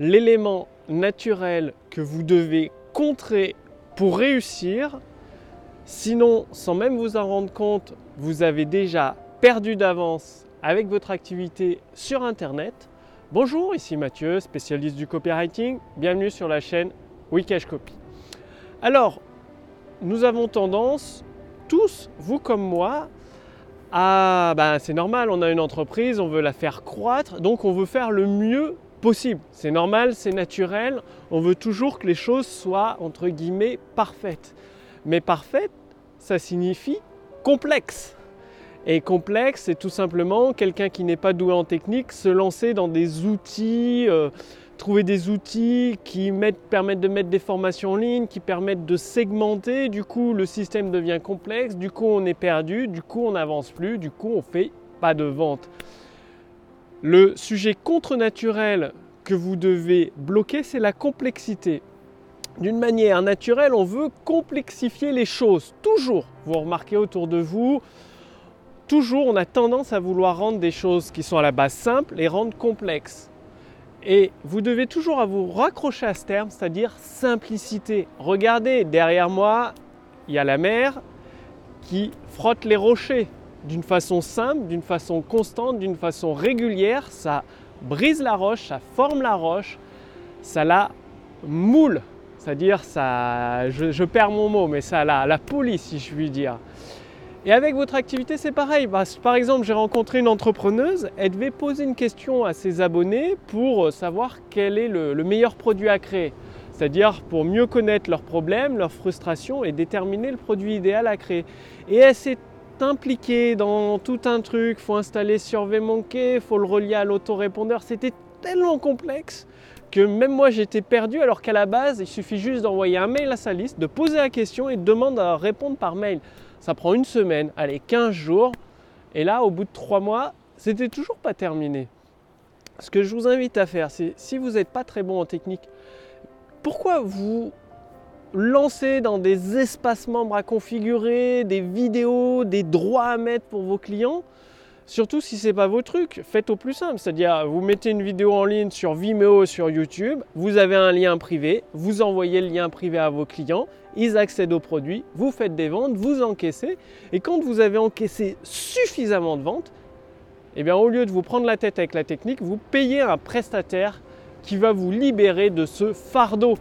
l'élément naturel que vous devez contrer pour réussir. Sinon, sans même vous en rendre compte, vous avez déjà perdu d'avance avec votre activité sur Internet. Bonjour, ici Mathieu, spécialiste du copywriting. Bienvenue sur la chaîne Wikash Copy. Alors, nous avons tendance, tous, vous comme moi, à... Ben, c'est normal, on a une entreprise, on veut la faire croître, donc on veut faire le mieux possible. C'est normal, c'est naturel. On veut toujours que les choses soient, entre guillemets, parfaites. Mais parfaite, ça signifie complexe. Et complexe, c'est tout simplement quelqu'un qui n'est pas doué en technique se lancer dans des outils, euh, trouver des outils qui permettent de mettre des formations en ligne, qui permettent de segmenter. Du coup, le système devient complexe. Du coup, on est perdu. Du coup, on n'avance plus. Du coup, on fait pas de vente. Le sujet contre-naturel que vous devez bloquer, c'est la complexité. D'une manière naturelle, on veut complexifier les choses. Toujours, vous remarquez autour de vous, toujours on a tendance à vouloir rendre des choses qui sont à la base simples et rendre complexes. Et vous devez toujours vous raccrocher à ce terme, c'est-à-dire simplicité. Regardez, derrière moi, il y a la mer qui frotte les rochers d'une façon simple, d'une façon constante, d'une façon régulière, ça brise la roche, ça forme la roche, ça la moule. C'est-à-dire, ça, je, perds mon mot, mais ça la, la polie, si je puis dire. Et avec votre activité, c'est pareil. Bah, par exemple, j'ai rencontré une entrepreneuse, elle devait poser une question à ses abonnés pour savoir quel est le, le meilleur produit à créer. C'est-à-dire pour mieux connaître leurs problèmes, leurs frustrations et déterminer le produit idéal à créer. Et elle s'est impliqué dans tout un truc, faut installer SurveyMonkey, faut le relier à l'autorépondeur, c'était tellement complexe que même moi j'étais perdu alors qu'à la base il suffit juste d'envoyer un mail à sa liste, de poser la question et de demander à répondre par mail. Ça prend une semaine, allez 15 jours et là au bout de 3 mois c'était toujours pas terminé. Ce que je vous invite à faire, c'est si vous n'êtes pas très bon en technique, pourquoi vous lancer dans des espaces membres à configurer, des vidéos, des droits à mettre pour vos clients. Surtout si ce n'est pas vos trucs, faites au plus simple. C'est-à-dire, vous mettez une vidéo en ligne sur Vimeo, sur YouTube, vous avez un lien privé, vous envoyez le lien privé à vos clients, ils accèdent au produit, vous faites des ventes, vous encaissez. Et quand vous avez encaissé suffisamment de ventes, eh bien, au lieu de vous prendre la tête avec la technique, vous payez un prestataire qui va vous libérer de ce fardeau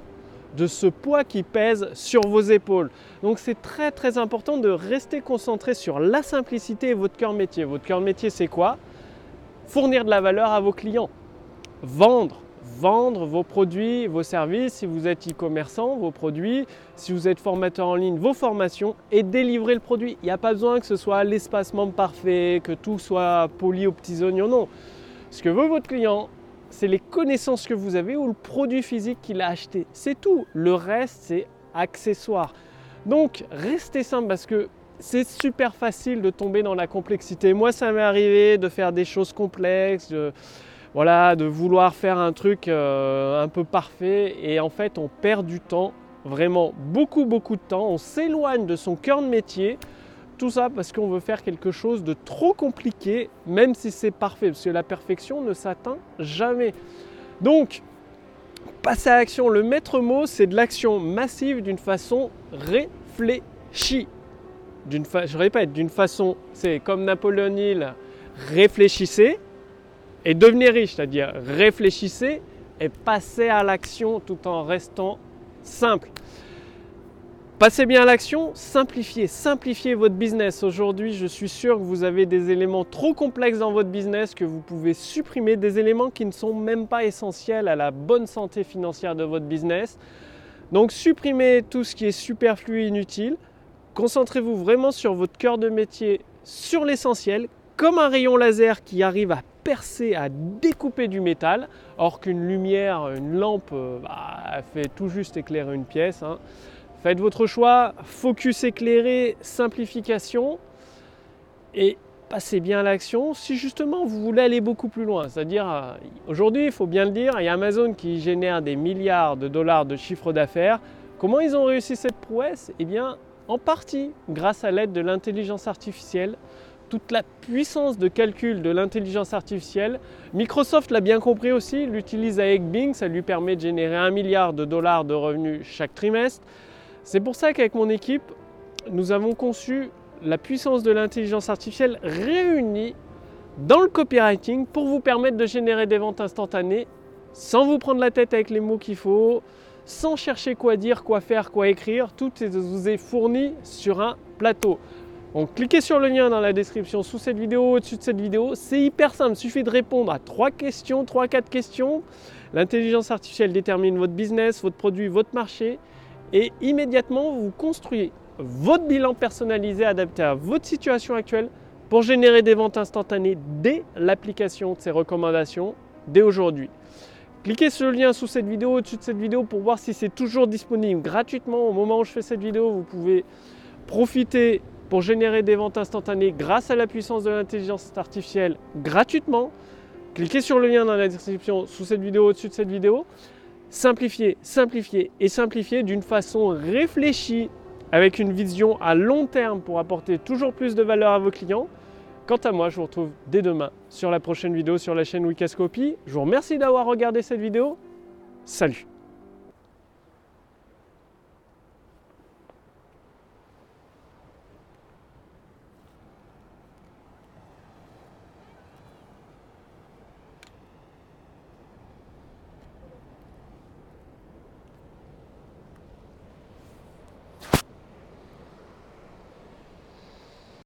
de ce poids qui pèse sur vos épaules. Donc c'est très très important de rester concentré sur la simplicité et votre cœur métier. Votre cœur métier c'est quoi? Fournir de la valeur à vos clients. Vendre. Vendre vos produits, vos services, si vous êtes e-commerçant, vos produits, si vous êtes formateur en ligne, vos formations et délivrer le produit. Il n'y a pas besoin que ce soit l'espacement parfait, que tout soit poli aux petits oignons, non. Ce que veut votre client, c'est les connaissances que vous avez ou le produit physique qu'il a acheté. C'est tout. Le reste, c'est accessoire. Donc, restez simple parce que c'est super facile de tomber dans la complexité. Moi, ça m'est arrivé de faire des choses complexes, de, voilà, de vouloir faire un truc euh, un peu parfait. Et en fait, on perd du temps, vraiment beaucoup, beaucoup de temps. On s'éloigne de son cœur de métier tout ça parce qu'on veut faire quelque chose de trop compliqué, même si c'est parfait, parce que la perfection ne s'atteint jamais. Donc, passer à l'action, le maître mot, c'est de l'action massive d'une façon réfléchie. D'une je répète, d'une façon, c'est comme Napoléon Hill, réfléchissez et devenez riche, c'est-à-dire réfléchissez et passez à l'action tout en restant simple. Passez bien à l'action, simplifiez, simplifiez votre business. Aujourd'hui, je suis sûr que vous avez des éléments trop complexes dans votre business que vous pouvez supprimer, des éléments qui ne sont même pas essentiels à la bonne santé financière de votre business. Donc supprimez tout ce qui est superflu et inutile. Concentrez-vous vraiment sur votre cœur de métier, sur l'essentiel, comme un rayon laser qui arrive à percer, à découper du métal, or qu'une lumière, une lampe, euh, bah, fait tout juste éclairer une pièce. Hein. Faites votre choix, focus éclairé, simplification et passez bien à l'action si justement vous voulez aller beaucoup plus loin. C'est-à-dire, euh, aujourd'hui, il faut bien le dire, il y a Amazon qui génère des milliards de dollars de chiffre d'affaires. Comment ils ont réussi cette prouesse? Eh bien, en partie grâce à l'aide de l'intelligence artificielle. toute la puissance de calcul de l'intelligence artificielle. Microsoft l'a bien compris aussi, l'utilise avec Bing, ça lui permet de générer un milliard de dollars de revenus chaque trimestre. C'est pour ça qu'avec mon équipe, nous avons conçu la puissance de l'intelligence artificielle réunie dans le copywriting pour vous permettre de générer des ventes instantanées sans vous prendre la tête avec les mots qu'il faut, sans chercher quoi dire, quoi faire, quoi écrire. Tout vous est fourni sur un plateau. Donc cliquez sur le lien dans la description sous cette vidéo, au-dessus de cette vidéo. C'est hyper simple, il suffit de répondre à trois questions, trois, quatre questions. L'intelligence artificielle détermine votre business, votre produit, votre marché. Et immédiatement, vous construisez votre bilan personnalisé adapté à votre situation actuelle pour générer des ventes instantanées dès l'application de ces recommandations dès aujourd'hui. Cliquez sur le lien sous cette vidéo, au-dessus de cette vidéo pour voir si c'est toujours disponible gratuitement. Au moment où je fais cette vidéo, vous pouvez profiter pour générer des ventes instantanées grâce à la puissance de l'intelligence artificielle gratuitement. Cliquez sur le lien dans la description sous cette vidéo, au-dessus de cette vidéo. Simplifier, simplifier et simplifier d'une façon réfléchie avec une vision à long terme pour apporter toujours plus de valeur à vos clients. Quant à moi, je vous retrouve dès demain sur la prochaine vidéo sur la chaîne Wikascopy. Je vous remercie d'avoir regardé cette vidéo. Salut